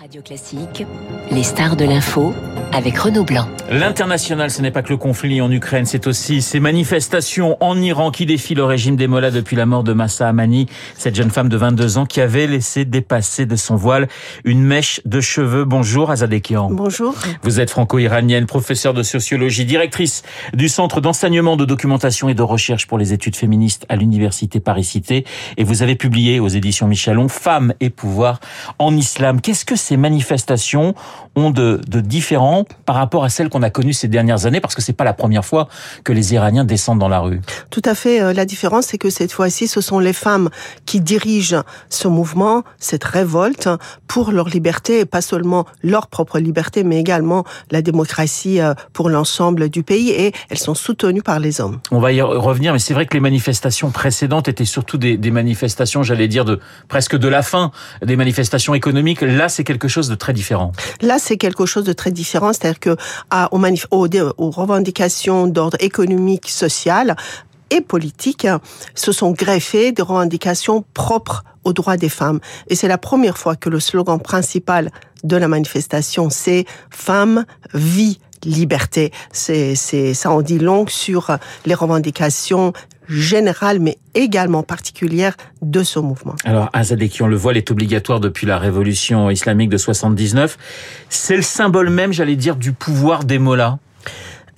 Radio Classique, les stars de l'info avec Renaud Blanc. L'international, ce n'est pas que le conflit en Ukraine, c'est aussi ces manifestations en Iran qui défient le régime des Mollahs depuis la mort de Massa Amani, cette jeune femme de 22 ans qui avait laissé dépasser de son voile une mèche de cheveux. Bonjour Azadekian. Bonjour. Vous êtes franco-iranienne, professeure de sociologie, directrice du Centre d'enseignement de documentation et de recherche pour les études féministes à l'Université Paris-Cité et vous avez publié aux éditions Michalon Femmes et pouvoir en islam. Qu'est-ce que ces manifestations ont de, de différent par rapport à celles qu'on a connues ces dernières années Parce que c'est pas la première fois que les Iraniens descendent dans la rue. Tout à fait. Euh, la différence, c'est que cette fois-ci, ce sont les femmes qui dirigent ce mouvement, cette révolte pour leur liberté, et pas seulement leur propre liberté, mais également la démocratie euh, pour l'ensemble du pays. Et elles sont soutenues par les hommes. On va y revenir, mais c'est vrai que les manifestations précédentes étaient surtout des, des manifestations, j'allais dire, de presque de la fin, des manifestations économiques. Là, c'est quelque chose de très différent. Là, c'est quelque chose de très différent, c'est-à-dire que aux, aux, revendications d'ordre économique, social et politique se sont greffées des revendications propres aux droits des femmes. Et c'est la première fois que le slogan principal de la manifestation, c'est Femmes, vie, liberté. C'est, ça en dit long sur les revendications générale mais également particulière de ce mouvement. Alors Azadekian, le voile est obligatoire depuis la révolution islamique de 79. C'est le symbole même, j'allais dire, du pouvoir des mollahs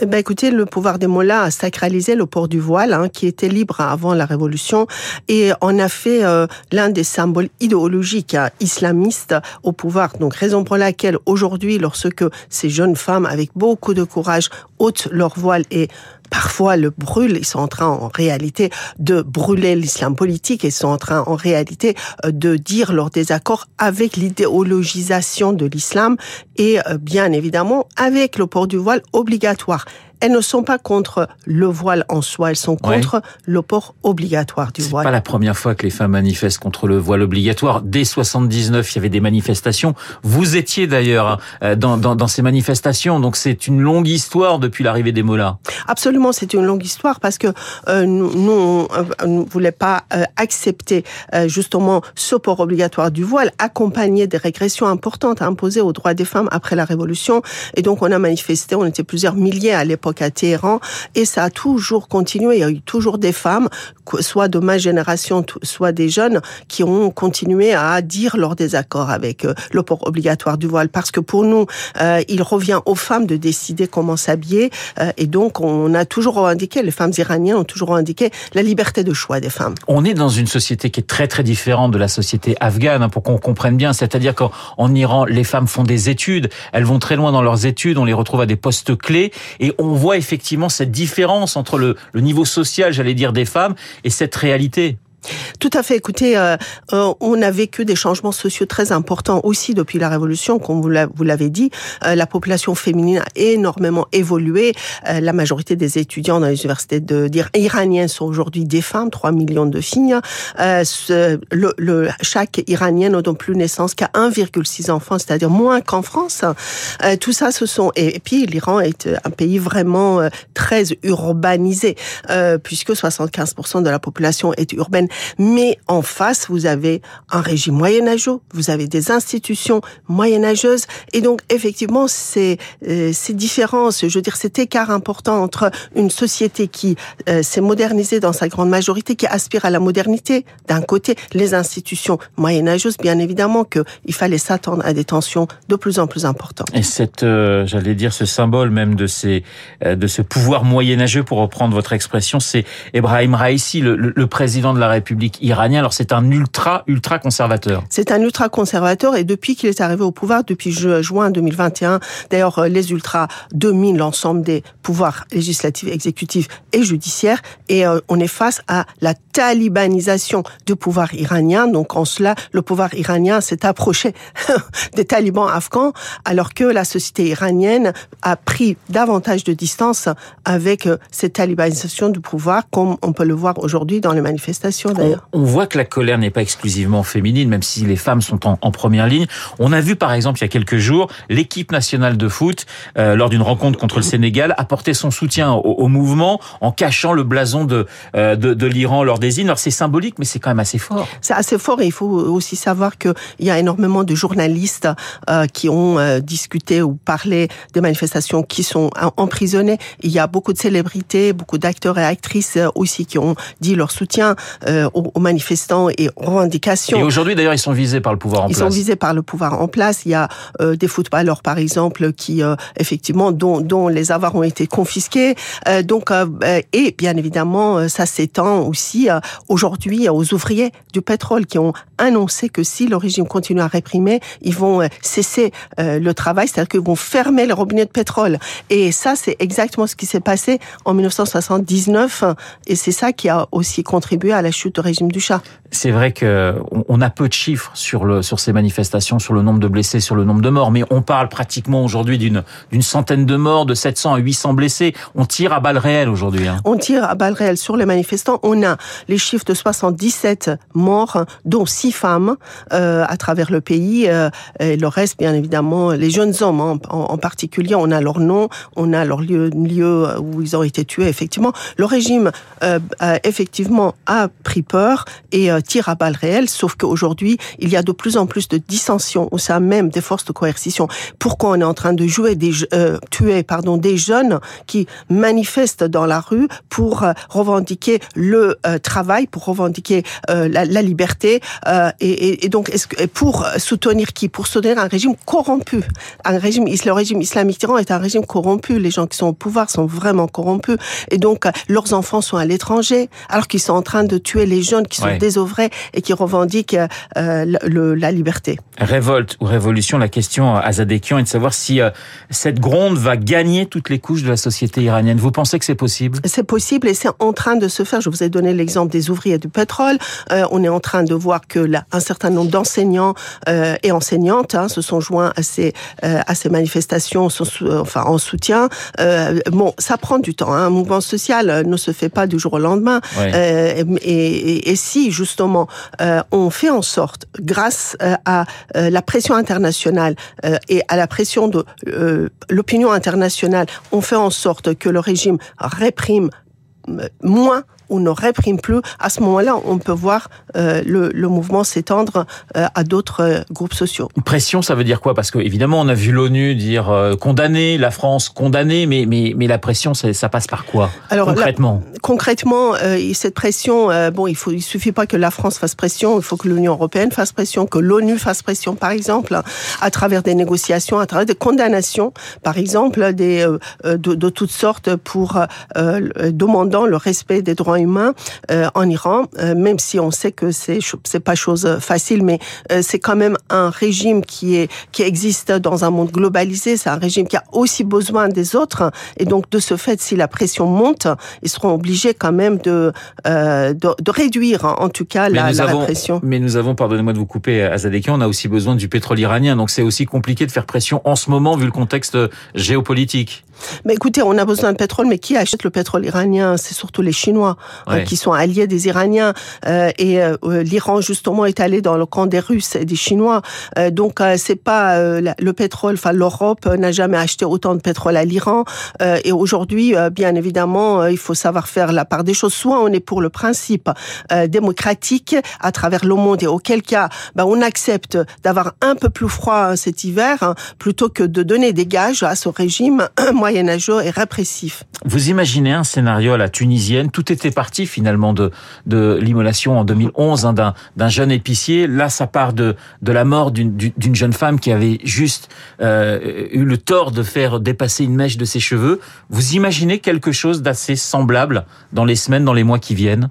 ben écoutez, le pouvoir des mollahs a sacralisé le port du voile, hein, qui était libre avant la Révolution, et on a fait euh, l'un des symboles idéologiques hein, islamistes au pouvoir. Donc raison pour laquelle aujourd'hui, lorsque ces jeunes femmes, avec beaucoup de courage, ôtent leur voile et parfois le brûlent, ils sont en train en réalité de brûler l'islam politique, ils sont en train en réalité euh, de dire leur désaccord avec l'idéologisation de l'islam et euh, bien évidemment avec le port du voile obligatoire elles ne sont pas contre le voile en soi, elles sont contre ouais. le port obligatoire du voile. C'est pas la première fois que les femmes manifestent contre le voile obligatoire. Dès 79, il y avait des manifestations. Vous étiez d'ailleurs euh, dans, dans, dans, ces manifestations, donc c'est une longue histoire depuis l'arrivée des Mollahs. Absolument, c'est une longue histoire parce que euh, nous, nous euh, ne voulons pas euh, accepter euh, justement ce port obligatoire du voile, accompagné des régressions importantes imposées aux droits des femmes après la Révolution. Et donc on a manifesté, on était plusieurs milliers à l'époque à Téhéran et ça a toujours continué. Il y a eu toujours des femmes, soit de ma génération, soit des jeunes, qui ont continué à dire leur désaccord avec euh, le port obligatoire du voile parce que pour nous, euh, il revient aux femmes de décider comment s'habiller euh, et donc on a toujours revendiqué, les femmes iraniennes ont toujours revendiqué la liberté de choix des femmes. On est dans une société qui est très très différente de la société afghane, hein, pour qu'on comprenne bien. C'est-à-dire qu'en Iran, les femmes font des études, elles vont très loin dans leurs études, on les retrouve à des postes clés et on voit effectivement cette différence entre le, le niveau social, j'allais dire, des femmes et cette réalité. Tout à fait. Écoutez, euh, euh, on a vécu des changements sociaux très importants aussi depuis la Révolution, comme vous l'avez dit. Euh, la population féminine a énormément évolué. Euh, la majorité des étudiants dans les universités de, iraniennes sont aujourd'hui des femmes, 3 millions de filles. Euh, le, le, chaque Iranienne n'a donc plus naissance qu'à 1,6 enfants, c'est-à-dire moins qu'en France. Tout ça, ce sont... Et, et puis, l'Iran est un pays vraiment très urbanisé, puisque 75% de la population est urbaine. Mais en face, vous avez un régime moyenâgeux, vous avez des institutions moyenâgeuses, et donc effectivement, c'est euh, ces différences, je veux dire, cet écart important entre une société qui euh, s'est modernisée dans sa grande majorité, qui aspire à la modernité, d'un côté, les institutions moyenâgeuses, bien évidemment qu'il fallait s'attendre à des tensions de plus en plus importantes. Et cette, euh, j'allais dire, ce symbole même de ces, euh, de ce pouvoir moyenâgeux, pour reprendre votre expression, c'est Ebrahim Raisi, le, le président de la République iranien. Alors c'est un ultra, ultra conservateur. C'est un ultra conservateur et depuis qu'il est arrivé au pouvoir, depuis juin 2021, d'ailleurs euh, les ultras dominent l'ensemble des pouvoirs législatifs, exécutifs et judiciaires et euh, on est face à la talibanisation du pouvoir iranien. Donc en cela, le pouvoir iranien s'est approché des talibans afghans alors que la société iranienne a pris davantage de distance avec euh, cette talibanisation du pouvoir comme on peut le voir aujourd'hui dans les manifestations. Question d'ailleurs. On, voit que la colère n'est pas exclusivement féminine, même si les femmes sont en, première ligne. On a vu par exemple il y a quelques jours l'équipe nationale de foot euh, lors d'une rencontre contre le Sénégal apporter son soutien au, mouvement en cachant le blason de euh, de, de l'Iran lors des hymnes. Alors c'est symbolique, mais c'est quand même assez fort. C'est assez fort et il faut aussi savoir qu'il y a énormément de journalistes euh, qui ont euh, discuté ou parlé des manifestations qui sont emprisonnés. Il y a beaucoup de célébrités, beaucoup d'acteurs et actrices aussi qui ont dit leur soutien aux, manifestants et aux revendications. Et aujourd'hui d'ailleurs ils sont visés par le pouvoir en place. Ils sont visés par le pouvoir en place. Il y a des footballeurs par exemple qui effectivement dont, dont les avoirs ont été confisqués. donc et bien évidemment ça s'étend aussi aujourd'hui aux ouvriers du pétrole qui ont annoncé que si le régime continue à réprimer, ils vont euh, cesser euh, le travail, c'est-à-dire qu'ils vont fermer les robinets de pétrole. Et ça, c'est exactement ce qui s'est passé en 1979, et c'est ça qui a aussi contribué à la chute du régime du Shah. C'est vrai que on a peu de chiffres sur le sur ces manifestations, sur le nombre de blessés, sur le nombre de morts, mais on parle pratiquement aujourd'hui d'une d'une centaine de morts, de 700 à 800 blessés. On tire à balles réelles aujourd'hui. Hein. On tire à balles réelles sur les manifestants. On a les chiffres de 77 morts, dont 6 femmes euh, à travers le pays. Euh, et le reste, bien évidemment, les jeunes hommes hein, en, particulier, on a leur nom, on a leur lieu, lieu où ils ont été tués. Effectivement, le régime euh, effectivement a pris peur et euh, tire à balles réelles. Sauf qu'aujourd'hui, il y a de plus en plus de dissensions au sein même des forces de coercition. Pourquoi on est en train de jouer des euh, tuer pardon des jeunes qui manifestent dans la rue pour revendiquer le travail, pour revendiquer la, la, liberté et, et, donc est-ce que pour soutenir qui? Pour soutenir un régime corrompu. Un régime, le régime islamique iran est un régime corrompu. Les gens qui sont au pouvoir sont vraiment corrompus. Et donc, leurs enfants sont à l'étranger, alors qu'ils sont en train de tuer les jeunes qui sont désœuvrés et qui revendiquent euh, le, la liberté. Révolte ou révolution, la question à Zadekian est de savoir si euh, cette gronde va gagner toutes les couches de la société iranienne. Vous pensez que c'est possible? C'est possible et c'est en train de se faire. Je vous ai donné l'exemple des ouvriers du pétrole. Euh, on est en train de voir que là, un certain nombre d'enseignants et enseignantes hein, se sont joints à ces à ces manifestations, enfin en soutien. Bon, ça prend du temps. Hein. Un mouvement social ne se fait pas du jour au lendemain. Et, et, et, si justement on fait en sorte, grâce à la pression internationale et à la pression de l'opinion internationale, on fait en sorte que le régime réprime moins on ne réprime plus, à ce moment-là, on peut voir euh, le, le, mouvement s'étendre euh, à d'autres euh, groupes sociaux. Pression, ça veut dire quoi? Parce que évidemment, on a vu l'ONU dire condamner, la France condamner, mais mais mais la pression, ça, ça passe par quoi? Alors, concrètement? Concrètement, cette pression, bon, il faut, il suffit pas que la France fasse pression, il faut que l'Union européenne fasse pression, que l'ONU fasse pression, par exemple, à travers des négociations, à travers des condamnations, par exemple, des de, de toutes sortes pour demandant le respect des droits humains euh, en Iran, euh, même si on sait que c'est c'est pas chose facile, mais euh, c'est quand même un régime qui est qui existe dans un monde globalisé. C'est un régime qui a aussi besoin des autres, et donc de ce fait, si la pression monte, ils seront obligés quand même de de, de, réduire, en tout cas, la, la répression. Mais nous avons, pardonnez-moi de vous couper, Azadeki, on a aussi besoin du pétrole iranien, donc c'est aussi compliqué de faire pression en ce moment vu le contexte géopolitique. Mais écoutez, on a besoin de pétrole, mais qui achète le pétrole iranien? C'est surtout les Chinois euh, qui sont alliés des Iraniens. Euh, et euh, l'Iran justement est allé dans le camp des Russes et des Chinois. donc c'est pas le pétrole. Enfin, l'Europe n'a jamais acheté autant de pétrole à l'Iran. et aujourd'hui, bien évidemment, il faut savoir faire la part des choses. Soit on est pour le principe démocratique à travers le monde, et auquel cas, ben, on accepte d'avoir un peu plus froid hein, cet hiver, hein, plutôt que de donner des gages à ce régime moyenâgeux et répressif. Vous imaginez un scénario à la tunisienne, tout était parti finalement de, de l'immolation en 2011 hein, d'un, jeune épicier. Là, ça part de, de la mort d'une, d'une jeune femme qui avait juste euh, eu le tort de faire dépasser une mèche de ses cheveux. Vous imaginez quelque chose d'assez semblable dans les semaines, dans les mois qui viennent?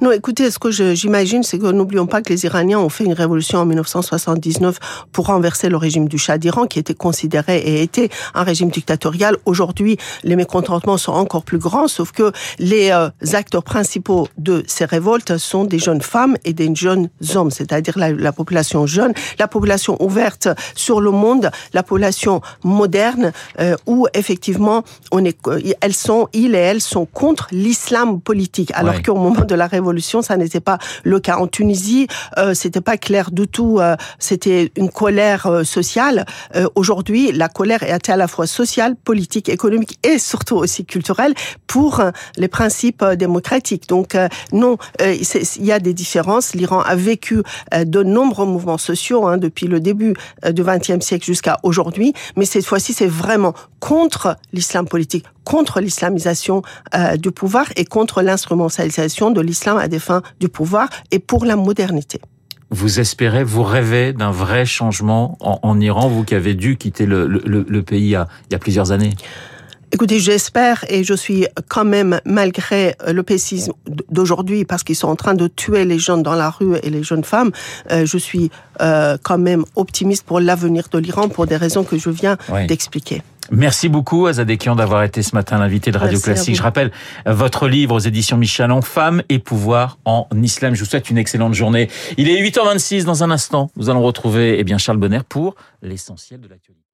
Non, écoutez, ce que j'imagine, c'est que n'oublions pas que les Iraniens ont fait une révolution en 1979 pour renverser le régime du Shah d'Iran, qui était considéré et était un régime dictatorial. Aujourd'hui, aujourd'hui, les mécontentements sont encore plus grands, sauf que les euh, acteurs principaux de ces révoltes sont des jeunes femmes et des jeunes hommes, c'est-à-dire la, la, population jeune, la population ouverte sur le monde, la population moderne, euh, où effectivement, on est, elles sont, ils et elles sont contre l'islam politique, alors ouais. qu'au moment de la révolution, ça n'était pas le cas. En Tunisie, euh, c'était pas clair du tout. Euh, c'était une colère euh, sociale. Euh, aujourd'hui, la colère est à la fois sociale, politique, économique et surtout aussi culturelle pour euh, les principes démocratiques. Donc non, il y a des différences. L'Iran a vécu de nombreux mouvements sociaux hein, depuis le début du XXe siècle jusqu'à aujourd'hui, mais cette fois-ci, c'est vraiment contre l'islam politique, contre l'islamisation euh, du pouvoir et contre l'instrumentalisation de l'islam à des fins du pouvoir et pour la modernité. Vous espérez, vous rêvez d'un vrai changement en, en, Iran, vous qui avez dû quitter le, le, le pays il y, a, il y a plusieurs années? Écoutez, j'espère et je suis quand même, malgré le pessimisme d'aujourd'hui, parce qu'ils sont en train de tuer les jeunes dans la rue et les jeunes femmes, euh, je suis euh, quand même optimiste pour l'avenir de l'Iran pour des raisons que je viens oui. d'expliquer. Merci beaucoup Azadekian d'avoir été ce matin l'invité de Radio Merci Classique. Je rappelle votre livre aux éditions Michalon, Femmes et pouvoir en islam. Je vous souhaite une excellente journée. Il est 8h26 dans un instant. Nous allons retrouver eh bien Charles Bonner pour l'essentiel de l'actualité.